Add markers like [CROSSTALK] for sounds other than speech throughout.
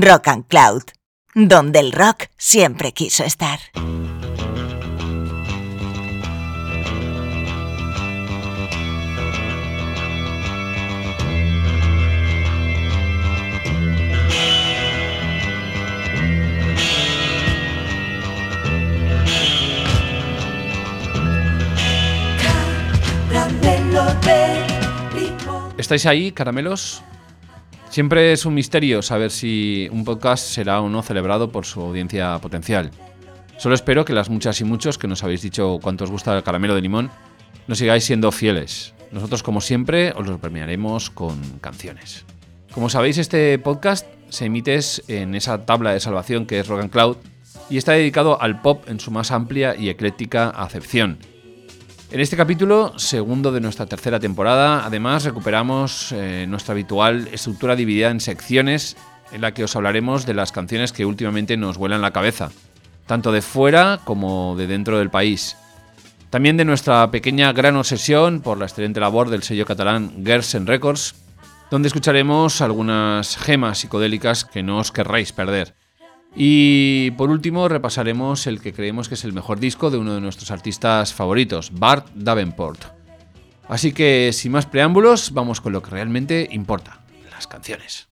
Rock and Cloud, donde el rock siempre quiso estar. ¿Estáis ahí, caramelos? Siempre es un misterio saber si un podcast será o no celebrado por su audiencia potencial. Solo espero que las muchas y muchos que nos habéis dicho cuánto os gusta el caramelo de limón, nos sigáis siendo fieles. Nosotros, como siempre, os lo premiaremos con canciones. Como sabéis, este podcast se emite en esa tabla de salvación que es Rock and Cloud y está dedicado al pop en su más amplia y ecléctica acepción en este capítulo, segundo de nuestra tercera temporada, además recuperamos eh, nuestra habitual estructura dividida en secciones en la que os hablaremos de las canciones que últimamente nos vuelan la cabeza, tanto de fuera como de dentro del país. También de nuestra pequeña gran obsesión por la excelente labor del sello catalán Gersen Records, donde escucharemos algunas gemas psicodélicas que no os querréis perder. Y por último repasaremos el que creemos que es el mejor disco de uno de nuestros artistas favoritos, Bart Davenport. Así que sin más preámbulos, vamos con lo que realmente importa, las canciones.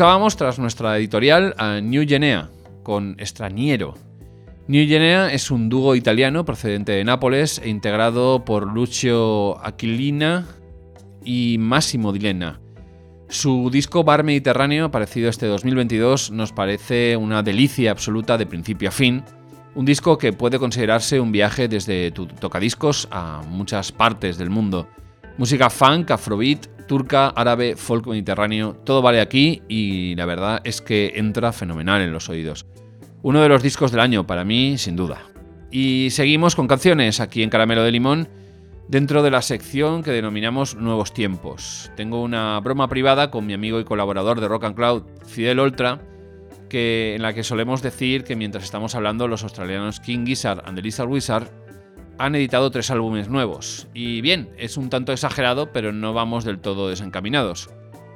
Escuchábamos tras nuestra editorial a New Genea con Estraniero. New Genea es un dúo italiano procedente de Nápoles e integrado por Lucio Aquilina y Massimo Dilena. Su disco Bar Mediterráneo, aparecido este 2022, nos parece una delicia absoluta de principio a fin Un disco que puede considerarse un viaje desde tu tocadiscos a muchas partes del mundo. Música funk, afrobeat, turca, árabe, folk mediterráneo, todo vale aquí y la verdad es que entra fenomenal en los oídos. Uno de los discos del año para mí, sin duda. Y seguimos con canciones aquí en Caramelo de Limón dentro de la sección que denominamos Nuevos Tiempos. Tengo una broma privada con mi amigo y colaborador de Rock and Cloud, Fidel Ultra, que, en la que solemos decir que mientras estamos hablando los australianos King Gizzard and the Lizard Wizard han editado tres álbumes nuevos. Y bien, es un tanto exagerado, pero no vamos del todo desencaminados.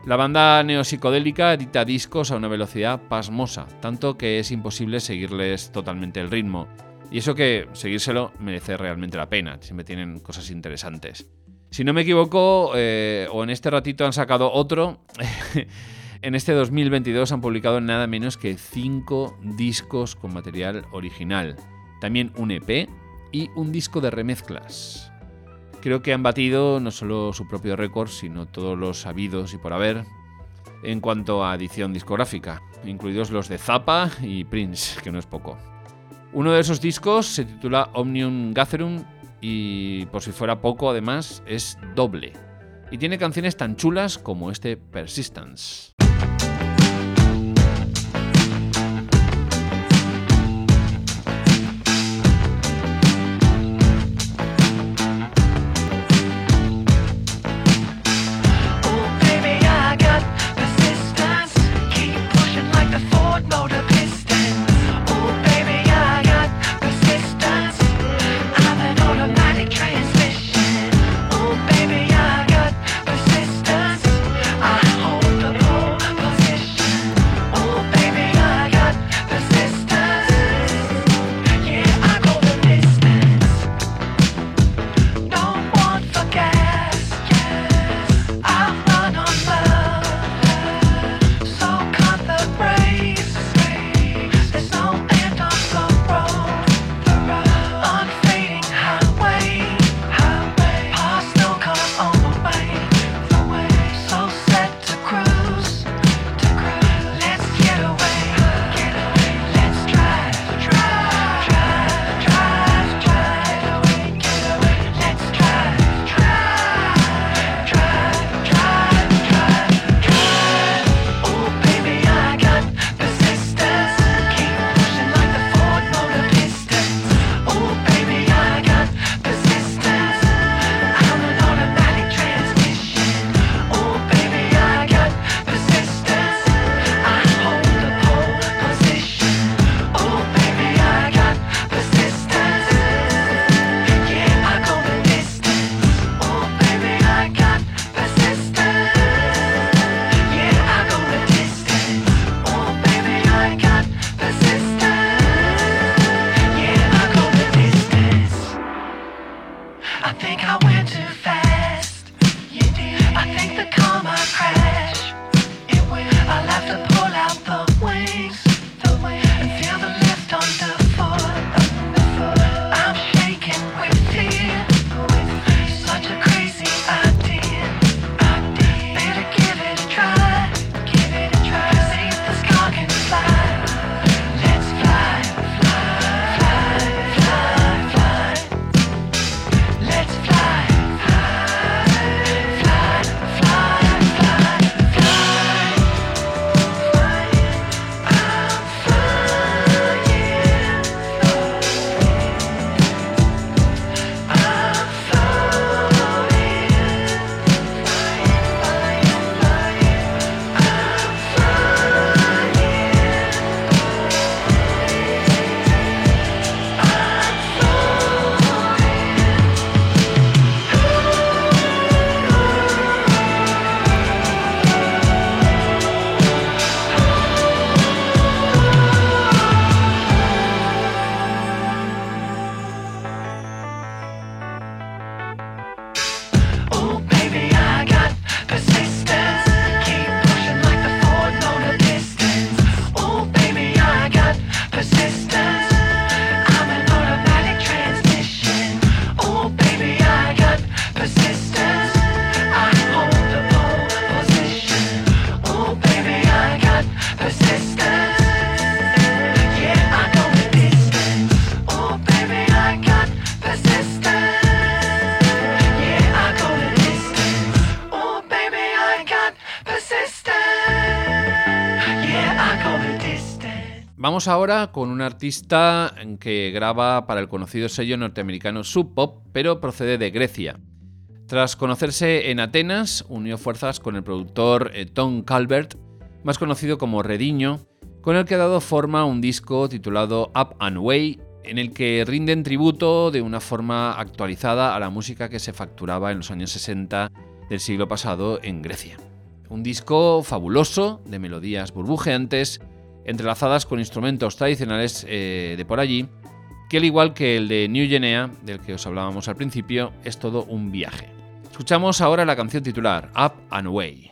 La banda neopsicodélica edita discos a una velocidad pasmosa, tanto que es imposible seguirles totalmente el ritmo. Y eso que seguírselo merece realmente la pena, siempre tienen cosas interesantes. Si no me equivoco, eh, o en este ratito han sacado otro, [LAUGHS] en este 2022 han publicado nada menos que 5 discos con material original, también un EP y un disco de remezclas. Creo que han batido no solo su propio récord, sino todos los habidos y por haber en cuanto a edición discográfica, incluidos los de Zappa y Prince, que no es poco. Uno de esos discos se titula Omnium Gatherum y por si fuera poco además es doble. Y tiene canciones tan chulas como este Persistence. Vamos ahora con un artista que graba para el conocido sello norteamericano Sub Pop, pero procede de Grecia. Tras conocerse en Atenas, unió fuerzas con el productor eh, Tom Calvert, más conocido como Rediño, con el que ha dado forma a un disco titulado Up and Way, en el que rinden tributo de una forma actualizada a la música que se facturaba en los años 60 del siglo pasado en Grecia. Un disco fabuloso, de melodías burbujeantes, entrelazadas con instrumentos tradicionales eh, de por allí, que al igual que el de New Guinea, del que os hablábamos al principio, es todo un viaje. Escuchamos ahora la canción titular, Up and Away.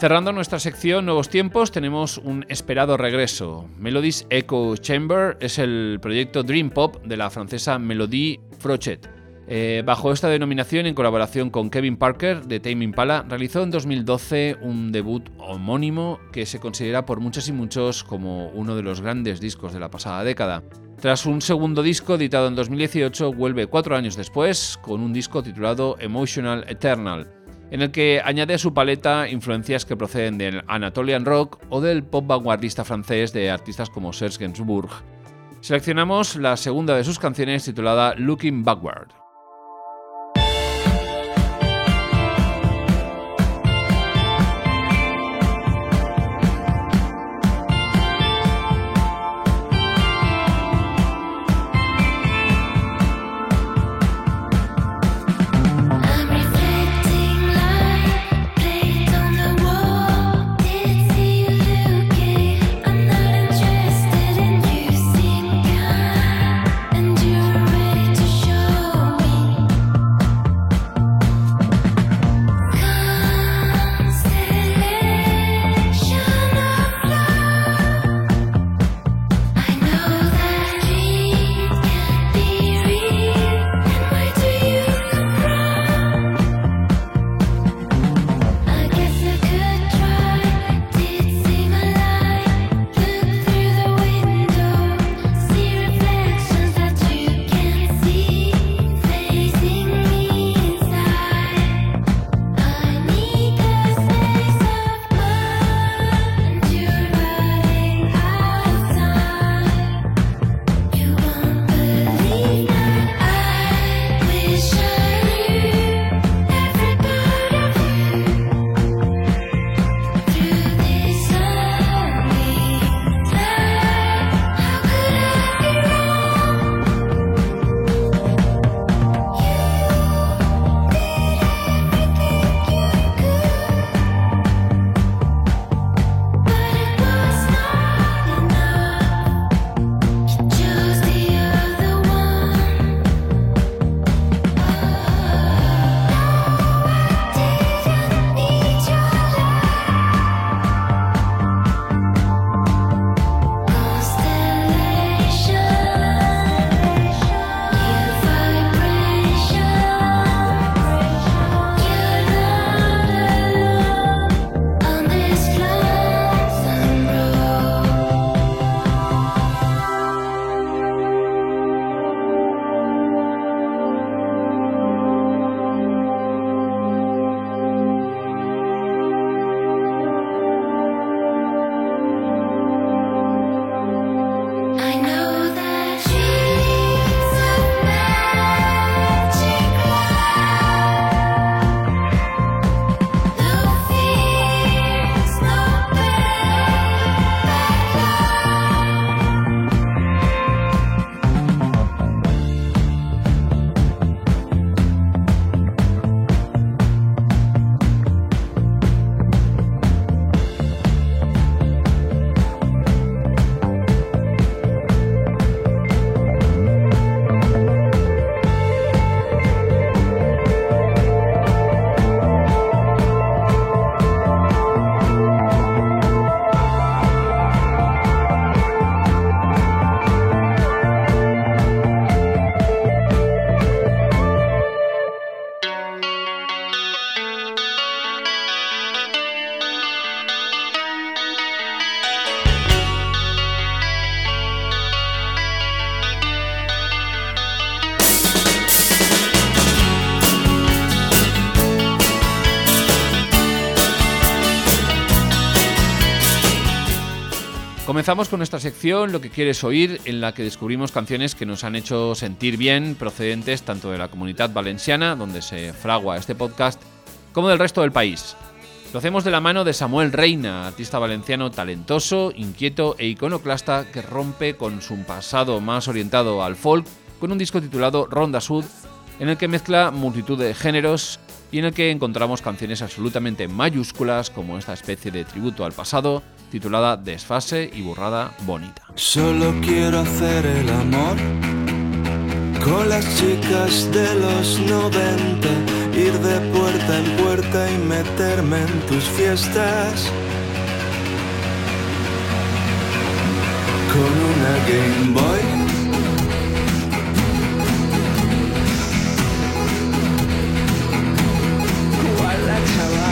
Cerrando nuestra sección Nuevos Tiempos, tenemos un esperado regreso. Melody's Echo Chamber es el proyecto Dream Pop de la francesa Melody Frochet. Eh, bajo esta denominación, en colaboración con Kevin Parker de Tame Impala, realizó en 2012 un debut homónimo que se considera por muchos y muchos como uno de los grandes discos de la pasada década. Tras un segundo disco editado en 2018, vuelve cuatro años después con un disco titulado Emotional Eternal en el que añade a su paleta influencias que proceden del Anatolian Rock o del pop vanguardista francés de artistas como Serge Gainsbourg. Seleccionamos la segunda de sus canciones titulada Looking Backward. Comenzamos con nuestra sección Lo que quieres oír, en la que descubrimos canciones que nos han hecho sentir bien, procedentes tanto de la comunidad valenciana, donde se fragua este podcast, como del resto del país. Lo hacemos de la mano de Samuel Reina, artista valenciano talentoso, inquieto e iconoclasta que rompe con su pasado más orientado al folk con un disco titulado Ronda Sud, en el que mezcla multitud de géneros y en el que encontramos canciones absolutamente mayúsculas como esta especie de tributo al pasado titulada Desfase y burrada bonita. Solo quiero hacer el amor con las chicas de los 90, ir de puerta en puerta y meterme en tus fiestas. Con una Game Boy.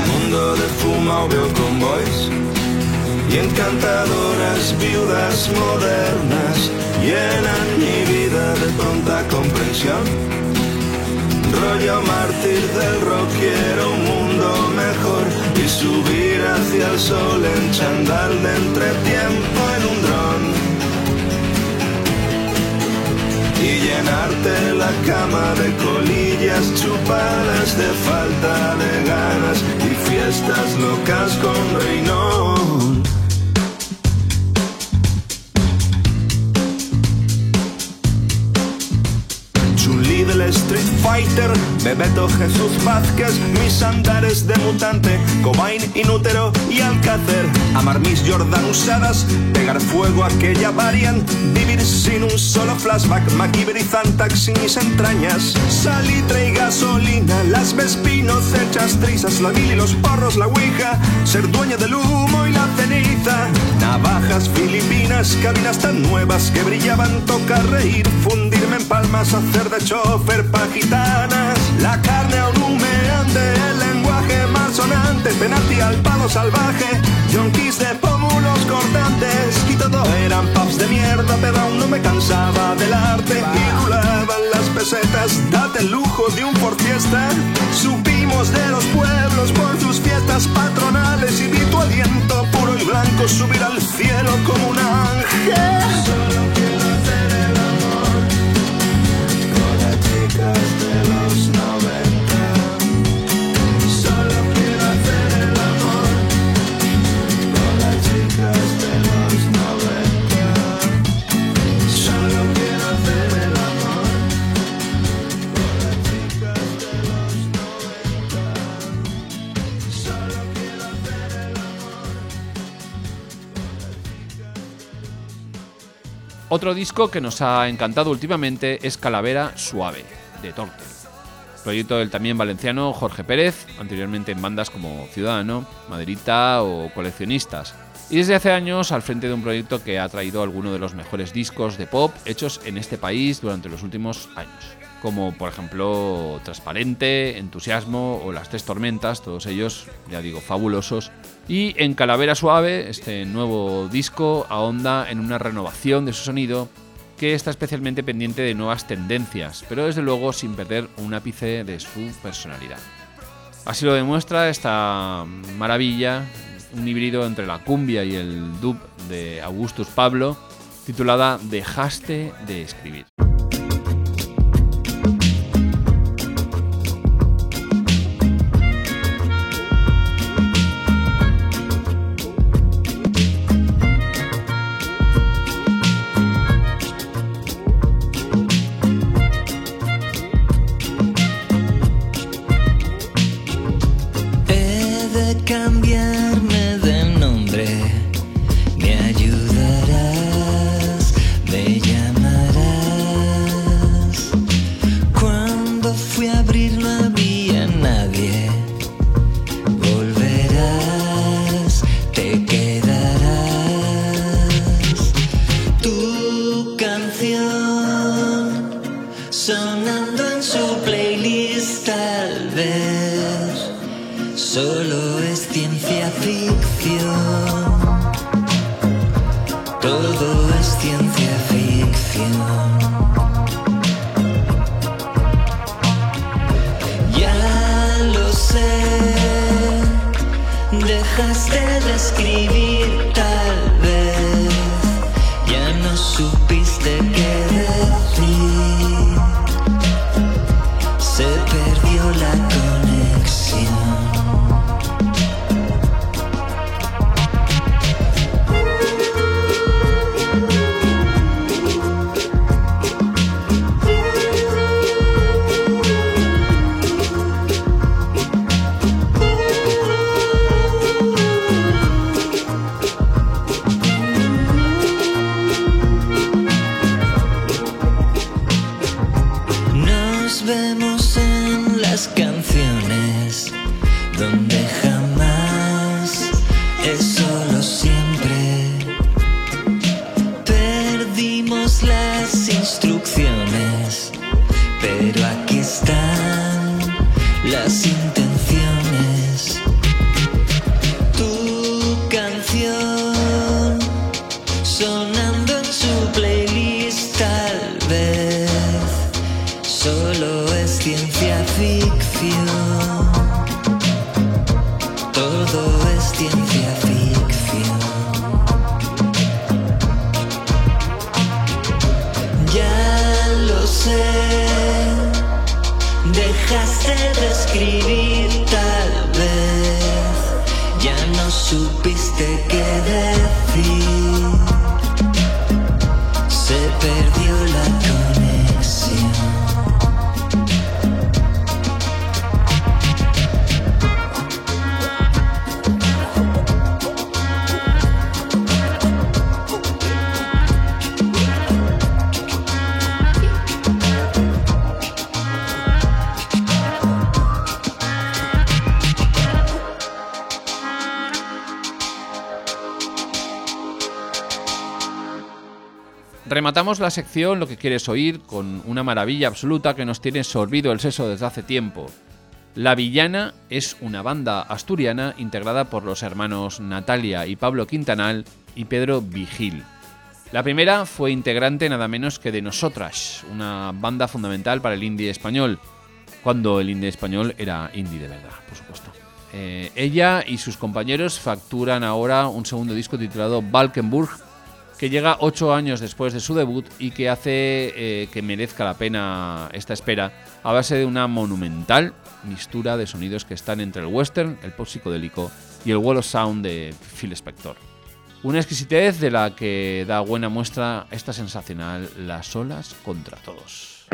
Mundo de fuma veo y encantadoras viudas modernas llenan mi vida de pronta comprensión. Rollo mártir del rock, quiero un mundo mejor y subir hacia el sol en chandal de entretiempo en un dron. Y llenarte la cama de colillas chupadas de falta de ganas y fiestas locas con Reinón. Street Fighter, Bebeto Jesús Vázquez, mis andares de mutante, Cobain, Inútero y Alcácer, amar mis Jordan usadas, pegar fuego a aquella varian, vivir sin un solo flashback, MacGyver y Zantac sin mis entrañas, salitre y gasolina, las vespinos hechas trizas, la mil y los porros, la ouija, ser dueña del humo y la ceniza, navajas filipinas, cabinas tan nuevas que brillaban, toca reír, fundirme en palmas, hacer de chofer gitanas, la carne aún humeante, el lenguaje malsonante, penalti al palo salvaje, yonkis de pómulos cortantes, y todo eran pubs de mierda, pero aún no me cansaba del arte, y rulaban las pesetas, date el lujo de un por fiesta, supimos de los pueblos por sus fiestas patronales, y vi tu aliento puro y blanco subir al cielo como un ángel. Otro disco que nos ha encantado últimamente es Calavera Suave, de Tortel. Proyecto del también valenciano Jorge Pérez, anteriormente en bandas como Ciudadano, Maderita o Coleccionistas. Y desde hace años al frente de un proyecto que ha traído algunos de los mejores discos de pop hechos en este país durante los últimos años. Como por ejemplo Transparente, Entusiasmo o Las Tres Tormentas, todos ellos, ya digo, fabulosos. Y en Calavera Suave, este nuevo disco ahonda en una renovación de su sonido que está especialmente pendiente de nuevas tendencias, pero desde luego sin perder un ápice de su personalidad. Así lo demuestra esta maravilla, un híbrido entre la cumbia y el dub de Augustus Pablo, titulada Dejaste de escribir. Vemos en las canciones donde sección Lo que quieres oír con una maravilla absoluta que nos tiene sorbido el seso desde hace tiempo. La Villana es una banda asturiana integrada por los hermanos Natalia y Pablo Quintanal y Pedro Vigil. La primera fue integrante nada menos que de Nosotras, una banda fundamental para el indie español, cuando el indie español era indie de verdad, por supuesto. Eh, ella y sus compañeros facturan ahora un segundo disco titulado Valkenburg, que llega ocho años después de su debut y que hace eh, que merezca la pena esta espera a base de una monumental mistura de sonidos que están entre el western, el pop psicodélico y el wall of sound de Phil Spector. Una exquisitez de la que da buena muestra esta sensacional Las olas contra todos.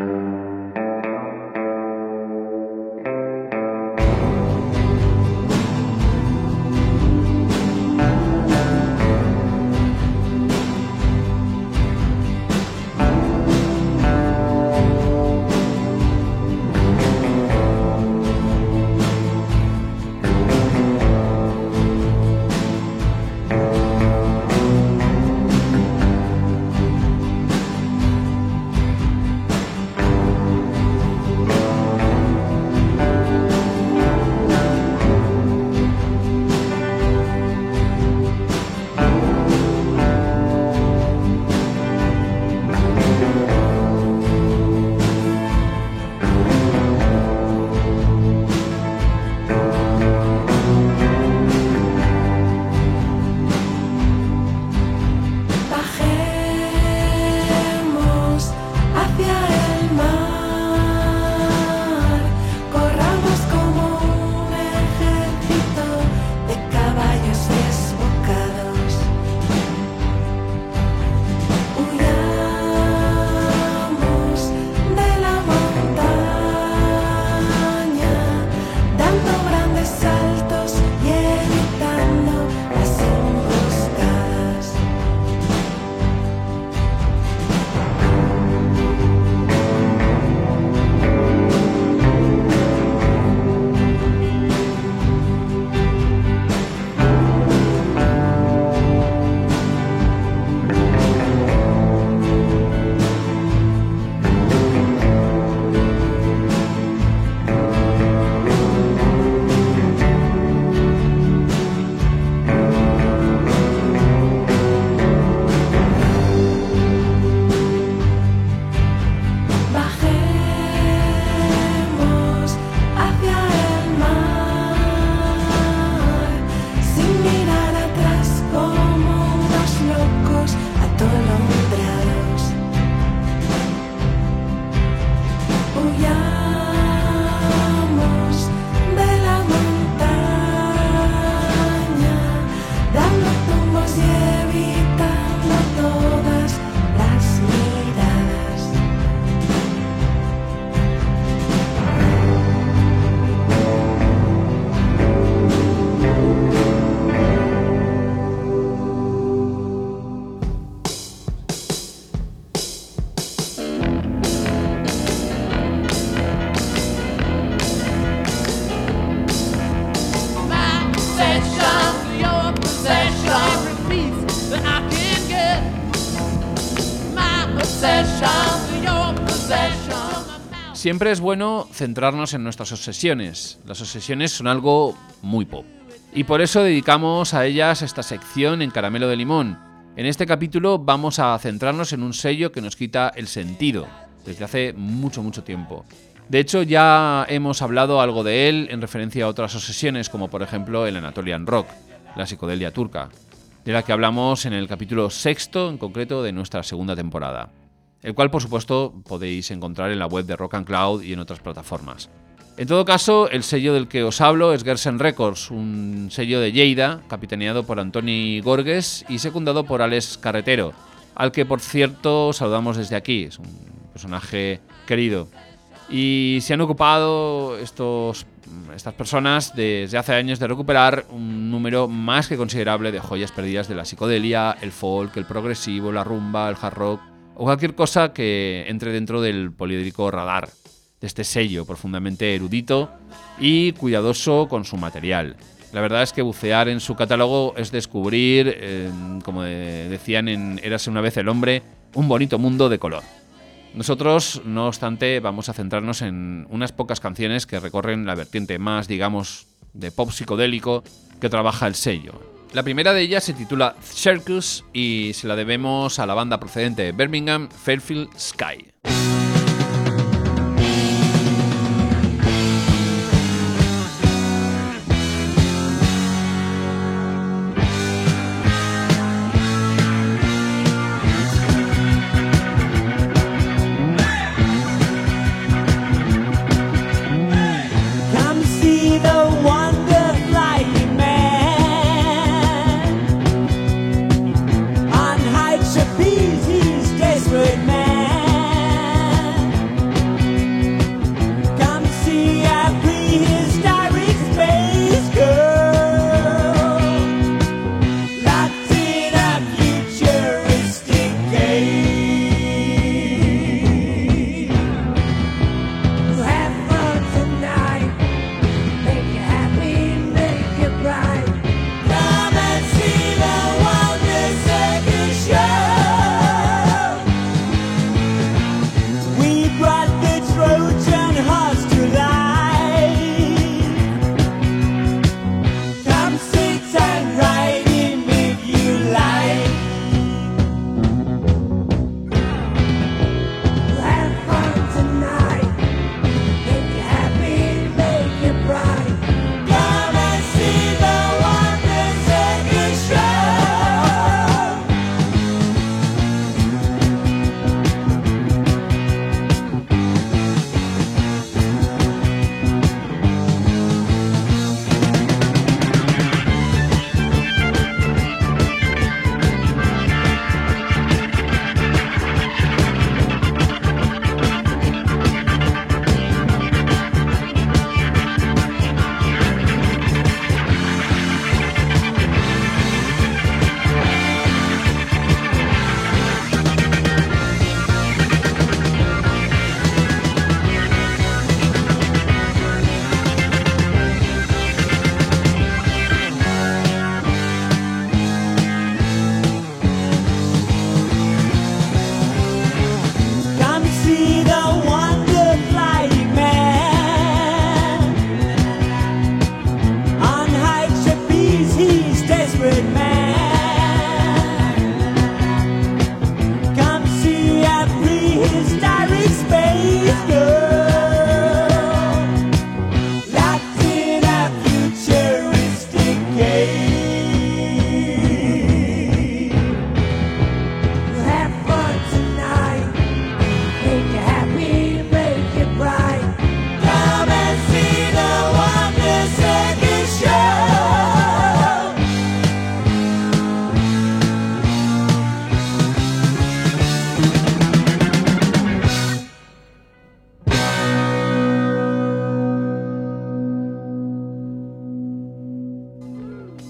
Siempre es bueno centrarnos en nuestras obsesiones. Las obsesiones son algo muy pop. Y por eso dedicamos a ellas esta sección en Caramelo de Limón. En este capítulo vamos a centrarnos en un sello que nos quita el sentido desde hace mucho, mucho tiempo. De hecho, ya hemos hablado algo de él en referencia a otras obsesiones, como por ejemplo el Anatolian Rock, la psicodelia turca, de la que hablamos en el capítulo sexto en concreto de nuestra segunda temporada el cual por supuesto podéis encontrar en la web de Rock and Cloud y en otras plataformas. En todo caso, el sello del que os hablo es Gersen Records, un sello de Lleida, capitaneado por Antoni Gorges y secundado por Alex Carretero, al que por cierto saludamos desde aquí, es un personaje querido. Y se han ocupado estos, estas personas desde hace años de recuperar un número más que considerable de joyas perdidas de la psicodelia, el folk, el progresivo, la rumba, el hard rock o cualquier cosa que entre dentro del poliédrico radar de este sello profundamente erudito y cuidadoso con su material. La verdad es que bucear en su catálogo es descubrir, como decían en Érase una vez el hombre, un bonito mundo de color. Nosotros, no obstante, vamos a centrarnos en unas pocas canciones que recorren la vertiente más, digamos, de pop psicodélico que trabaja el sello. La primera de ellas se titula Circus y se la debemos a la banda procedente de Birmingham, Fairfield Sky.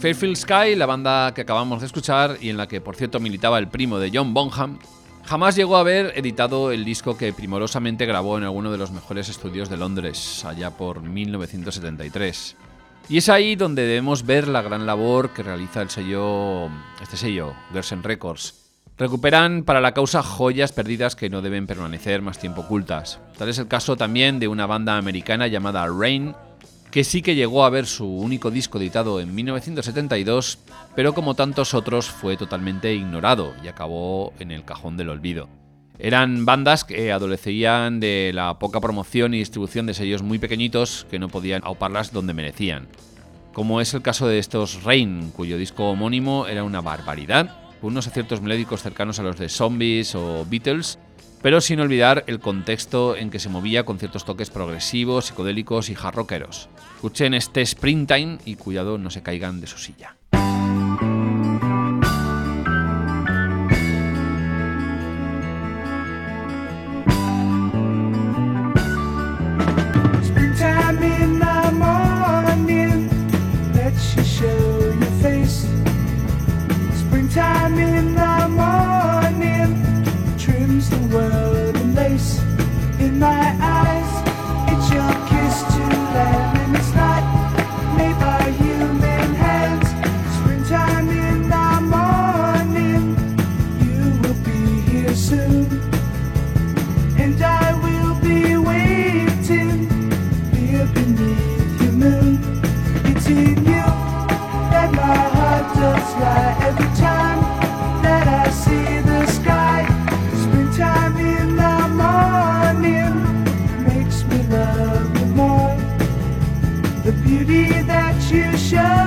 Fairfield Sky, la banda que acabamos de escuchar y en la que por cierto militaba el primo de John Bonham, jamás llegó a haber editado el disco que primorosamente grabó en alguno de los mejores estudios de Londres, allá por 1973. Y es ahí donde debemos ver la gran labor que realiza el sello, este sello, Gersen Records. Recuperan para la causa joyas perdidas que no deben permanecer más tiempo ocultas. Tal es el caso también de una banda americana llamada Rain, que sí que llegó a ver su único disco editado en 1972, pero como tantos otros fue totalmente ignorado y acabó en el cajón del olvido. Eran bandas que adolecían de la poca promoción y distribución de sellos muy pequeñitos que no podían auparlas donde merecían. Como es el caso de estos Rain, cuyo disco homónimo era una barbaridad, con unos aciertos melódicos cercanos a los de Zombies o Beatles, pero sin olvidar el contexto en que se movía con ciertos toques progresivos, psicodélicos y jarroqueros. Escuchen este Springtime y cuidado no se caigan de su silla. show.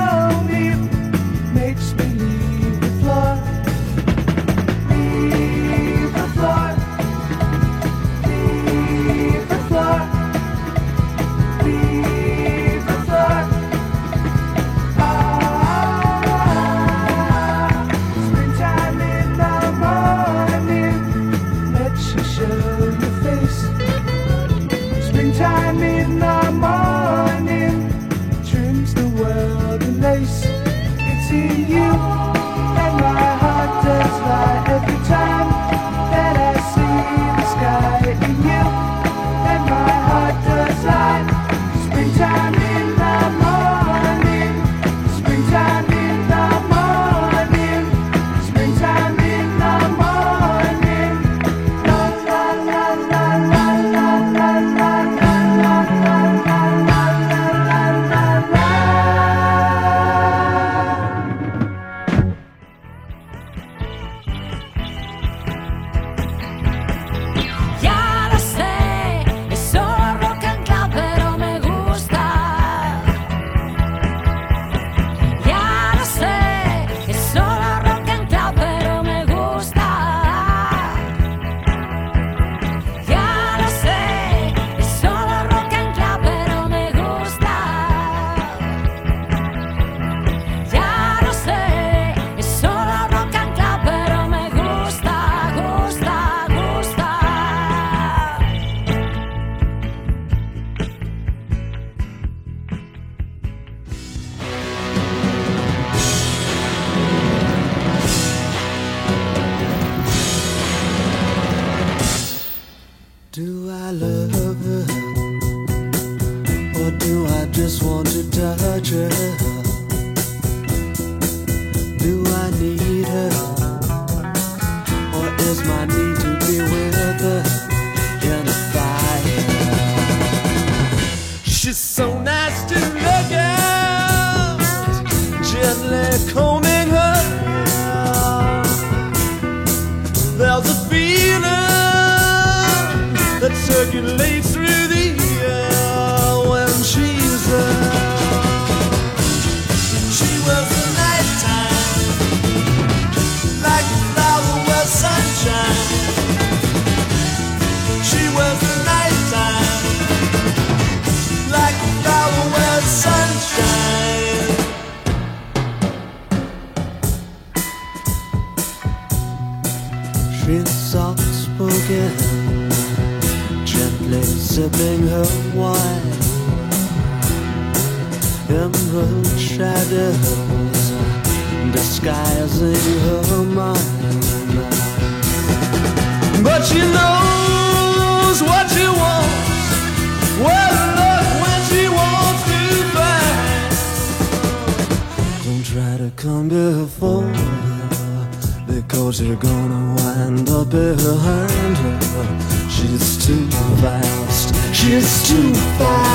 too far.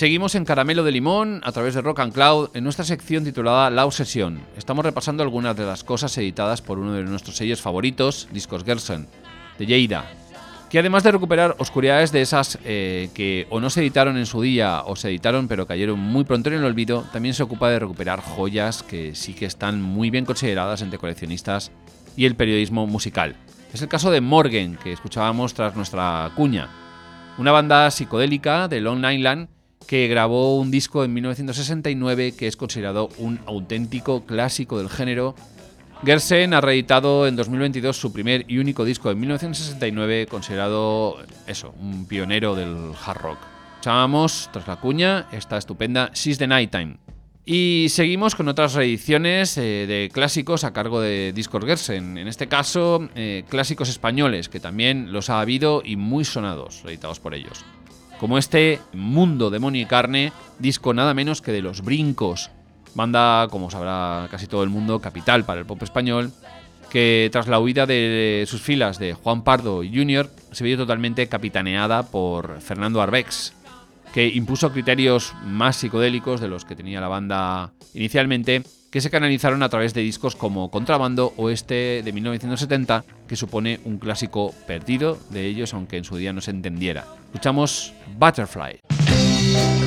Seguimos en Caramelo de Limón a través de Rock and Cloud en nuestra sección titulada La Obsesión. Estamos repasando algunas de las cosas editadas por uno de nuestros sellos favoritos, Discos Gerson, de Lleida, que además de recuperar oscuridades de esas eh, que o no se editaron en su día o se editaron pero cayeron muy pronto en el olvido, también se ocupa de recuperar joyas que sí que están muy bien consideradas entre coleccionistas y el periodismo musical. Es el caso de Morgan, que escuchábamos tras nuestra cuña, una banda psicodélica de Long Island que grabó un disco en 1969 que es considerado un auténtico clásico del género. Gersen ha reeditado en 2022 su primer y único disco en 1969, considerado eso, un pionero del hard rock. Llamamos, tras la cuña, esta estupenda She's the Nighttime. Y seguimos con otras reediciones eh, de clásicos a cargo de Discord Gersen. En este caso, eh, clásicos españoles, que también los ha habido y muy sonados, reeditados por ellos como este Mundo, Demonio y Carne, disco nada menos que de Los Brincos, banda, como sabrá casi todo el mundo, capital para el pop español, que tras la huida de sus filas de Juan Pardo Jr. se vio totalmente capitaneada por Fernando Arbex, que impuso criterios más psicodélicos de los que tenía la banda inicialmente, que se canalizaron a través de discos como Contrabando o este de 1970, que supone un clásico perdido de ellos, aunque en su día no se entendiera. Escuchamos Butterfly.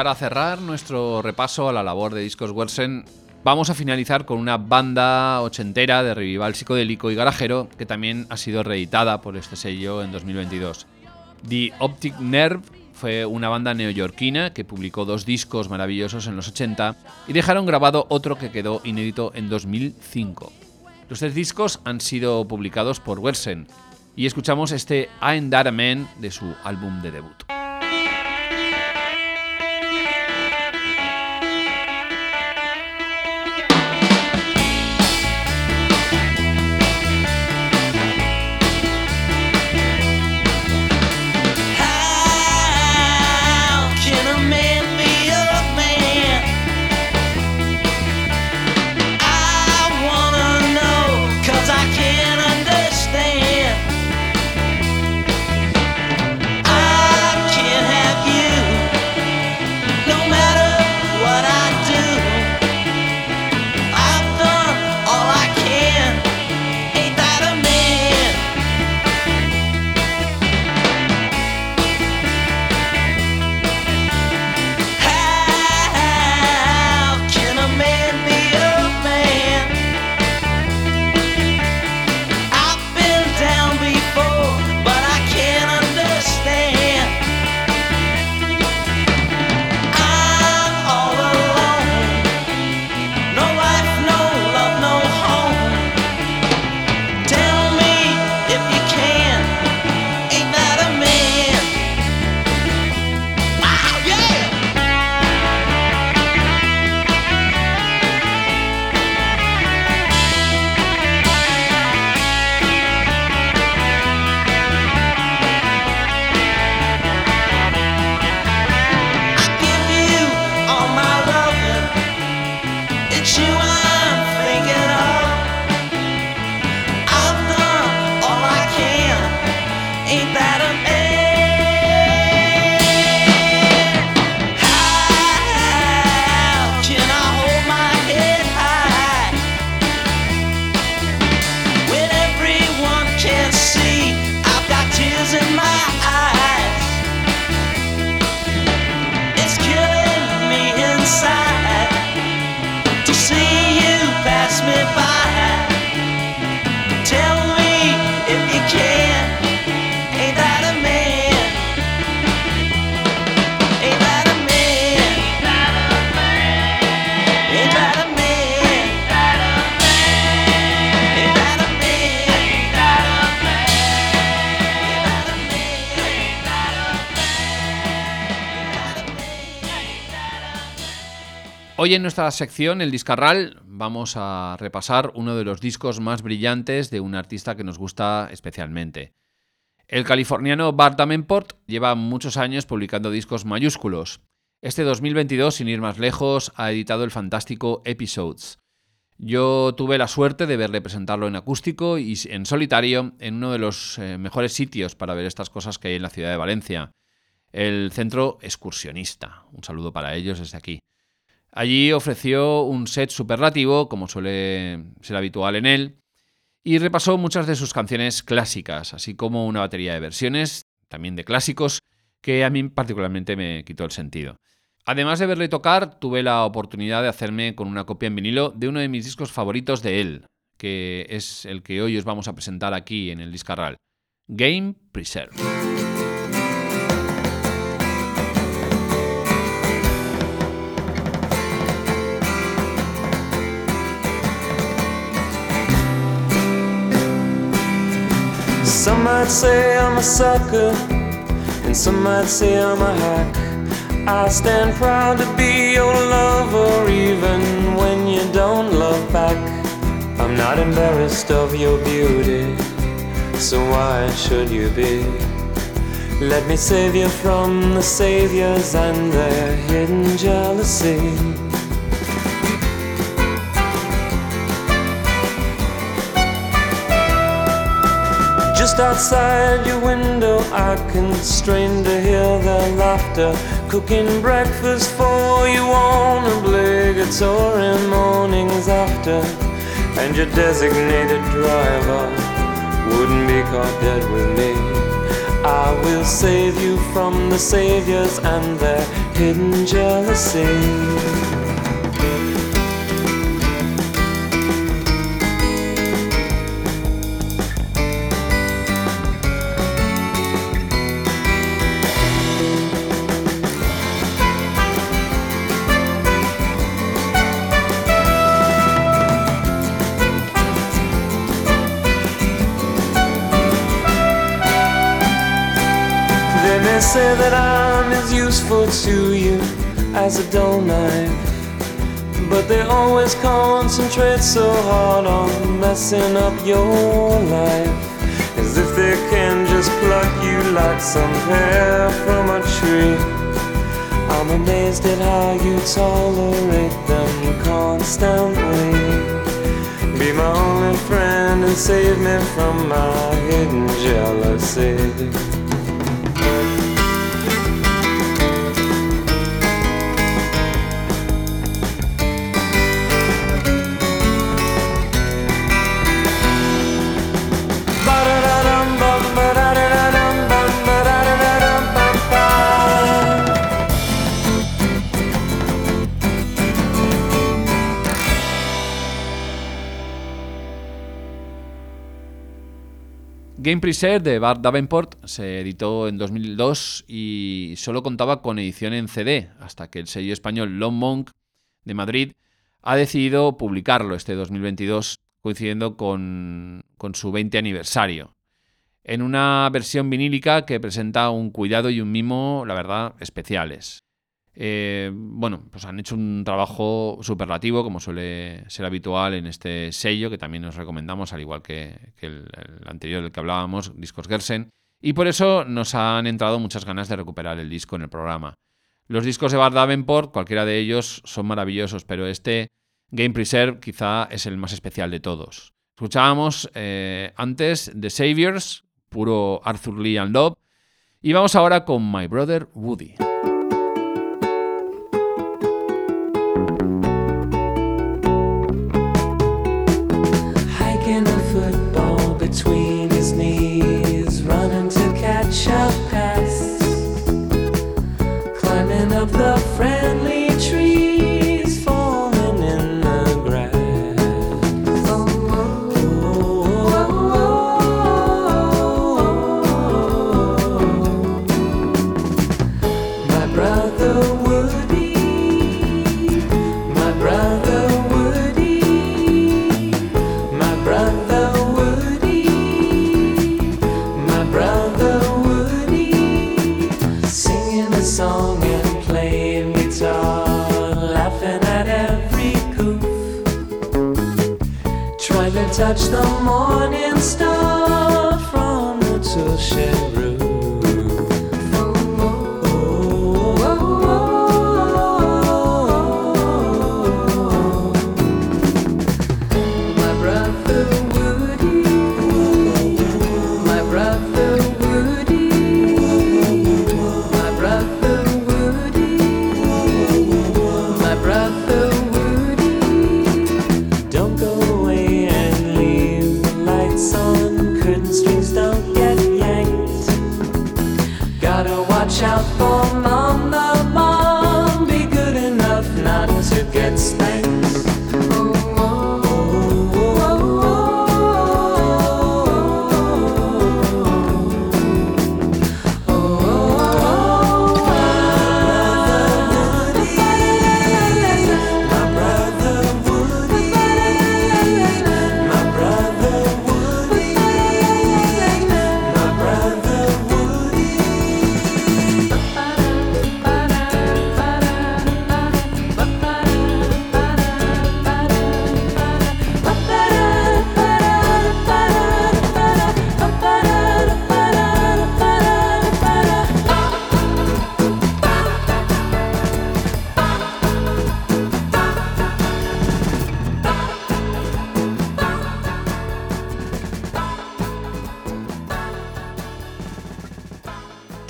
Para cerrar nuestro repaso a la labor de Discos Wersen, vamos a finalizar con una banda ochentera de revival psicodélico y garajero que también ha sido reeditada por este sello en 2022. The Optic Nerve fue una banda neoyorquina que publicó dos discos maravillosos en los 80 y dejaron grabado otro que quedó inédito en 2005. Los tres discos han sido publicados por Wersen y escuchamos este I'm That a Man de su álbum de debut. Hoy en nuestra sección El Discarral vamos a repasar uno de los discos más brillantes de un artista que nos gusta especialmente. El californiano Bart Davenport lleva muchos años publicando discos mayúsculos. Este 2022, sin ir más lejos, ha editado el fantástico Episodes. Yo tuve la suerte de verle presentarlo en acústico y en solitario en uno de los eh, mejores sitios para ver estas cosas que hay en la ciudad de Valencia, el Centro Excursionista. Un saludo para ellos desde aquí. Allí ofreció un set superlativo, como suele ser habitual en él, y repasó muchas de sus canciones clásicas, así como una batería de versiones, también de clásicos, que a mí particularmente me quitó el sentido. Además de verle tocar, tuve la oportunidad de hacerme con una copia en vinilo de uno de mis discos favoritos de él, que es el que hoy os vamos a presentar aquí en el Discarral, Game Preserve. Some might say I'm a sucker, and some might say I'm a hack. I stand proud to be your lover, even when you don't love back. I'm not embarrassed of your beauty, so why should you be? Let me save you from the saviors and their hidden jealousy. Outside your window, I can strain to hear their laughter. Cooking breakfast for you on obligatory mornings after. And your designated driver wouldn't be caught dead with me. I will save you from the saviors and their hidden jealousy. Say that I'm as useful to you as a dull knife. But they always concentrate so hard on messing up your life. As if they can just pluck you like some hair from a tree. I'm amazed at how you tolerate them constantly. Be my only friend and save me from my hidden jealousy. Game Preserve de Bart Davenport se editó en 2002 y solo contaba con edición en CD, hasta que el sello español Long Monk de Madrid ha decidido publicarlo este 2022, coincidiendo con, su 20 aniversario. En una versión vinílica que presenta un cuidado y un mimo, la verdad, especiales. Eh, bueno, pues han hecho un trabajo superlativo, como suele ser habitual en este sello, que también nos recomendamos, al igual que, el anterior del que hablábamos, Discos Gersen. Y por eso nos han entrado muchas ganas de recuperar el disco en el programa. Los discos de Bart Davenport, cualquiera de ellos, son maravillosos, pero este Game Preserve quizá es el más especial de todos. Escuchábamos eh, antes The Saviors, puro Arthur Lee and Love, y vamos ahora con My Brother Woody. catch the morning star from the tushin.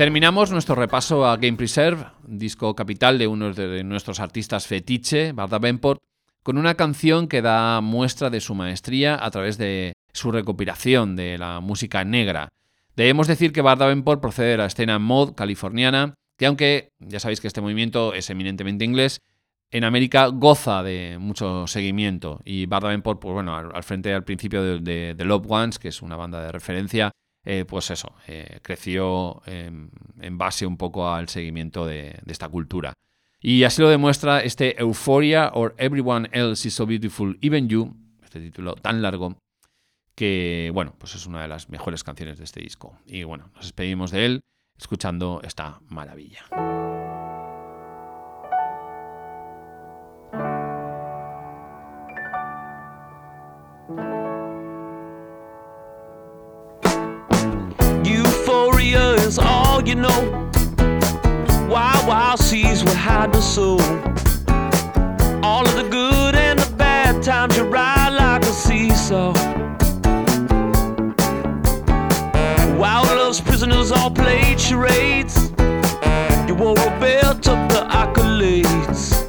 Terminamos nuestro repaso a Game Preserve, disco capital de uno de nuestros artistas fetiche, Bart Davenport, con una canción que da muestra de su maestría a través de su recopilación de la música negra. Debemos decir que Bart Davenport procede de la escena mod californiana, que aunque ya sabéis que este movimiento es eminentemente inglés, en América goza de mucho seguimiento y Bart Davenport, pues bueno, al, frente al principio de, de, de Ones, que es una banda de referencia, eh, pues eso, eh, creció en, en base un poco al seguimiento de, de esta cultura. Y así lo demuestra este Euphoria or Everyone Else is So Beautiful, Even You, este título tan largo, que bueno, pues es una de las mejores canciones de este disco. Y bueno, nos despedimos de él escuchando esta maravilla. All you know. Wild, wild seas will hide the soul. All of the good and the bad times you ride like a seesaw. Wild love's prisoners all played charades. You wore a belt of the accolades.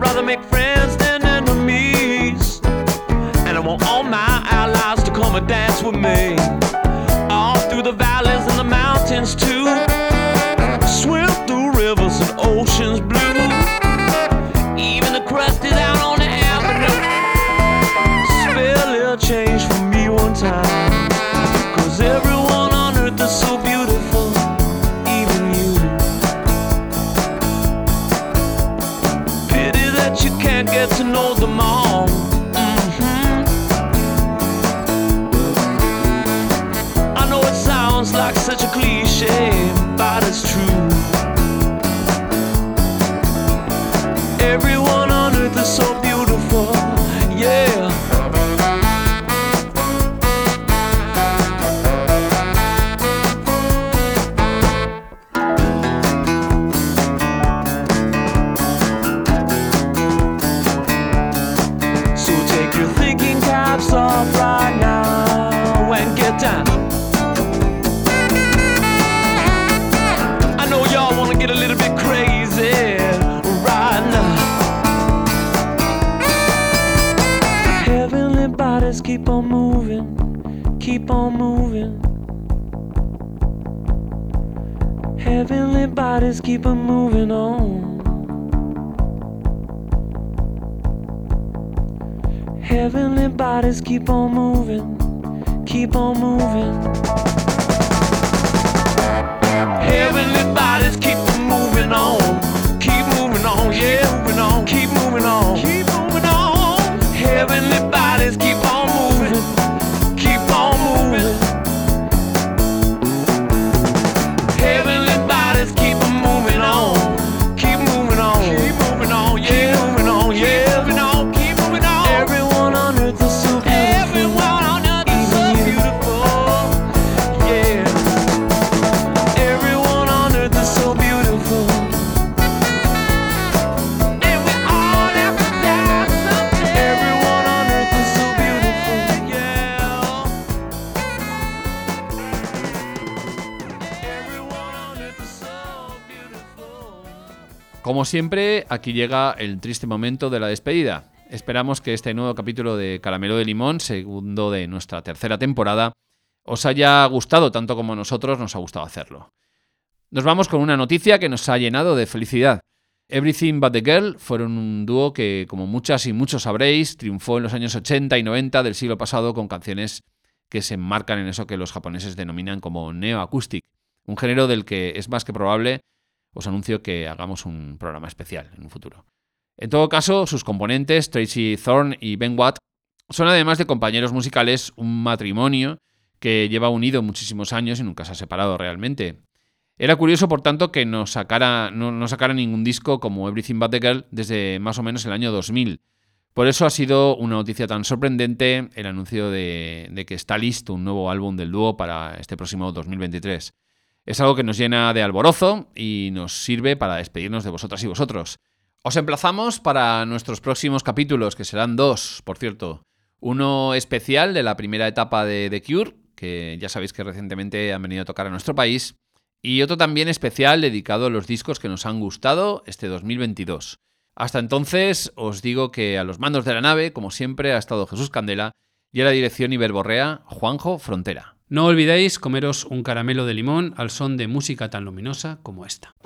Rather make not as true. Siempre, aquí llega el triste momento de la despedida. Esperamos que este nuevo capítulo de Caramelo de Limón, segundo de nuestra tercera temporada, os haya gustado tanto como a nosotros nos ha gustado hacerlo. Nos vamos con una noticia que nos ha llenado de felicidad. Everything But the Girl fueron un dúo que, como muchas y muchos sabréis, triunfó en los años 80 y 90 del siglo pasado con canciones que se enmarcan en eso que los japoneses denominan como neo-acoustic, un género del que es más que probable os anuncio que hagamos un programa especial en un futuro. En todo caso, sus componentes, Tracy Thorne y Ben Watt, son además de compañeros musicales un matrimonio que lleva unido muchísimos años y nunca se ha separado realmente. Era curioso, por tanto, que no sacara, no, sacara ningún disco como Everything But the Girl desde más o menos el año 2000. Por eso ha sido una noticia tan sorprendente el anuncio de, de que está listo un nuevo álbum del dúo para este próximo 2023. Es algo que nos llena de alborozo y nos sirve para despedirnos de vosotras y vosotros. Os emplazamos para nuestros próximos capítulos, que serán dos, por cierto. Uno especial de la primera etapa de The Cure, que ya sabéis que recientemente han venido a tocar a nuestro país, y otro también especial dedicado a los discos que nos han gustado este 2022. Hasta entonces os digo que a los mandos de la nave, como siempre, ha estado Jesús Candela y a la dirección Iberborrea, Juanjo Frontera. No olvidéis comeros un caramelo de limón al son de música tan luminosa como esta.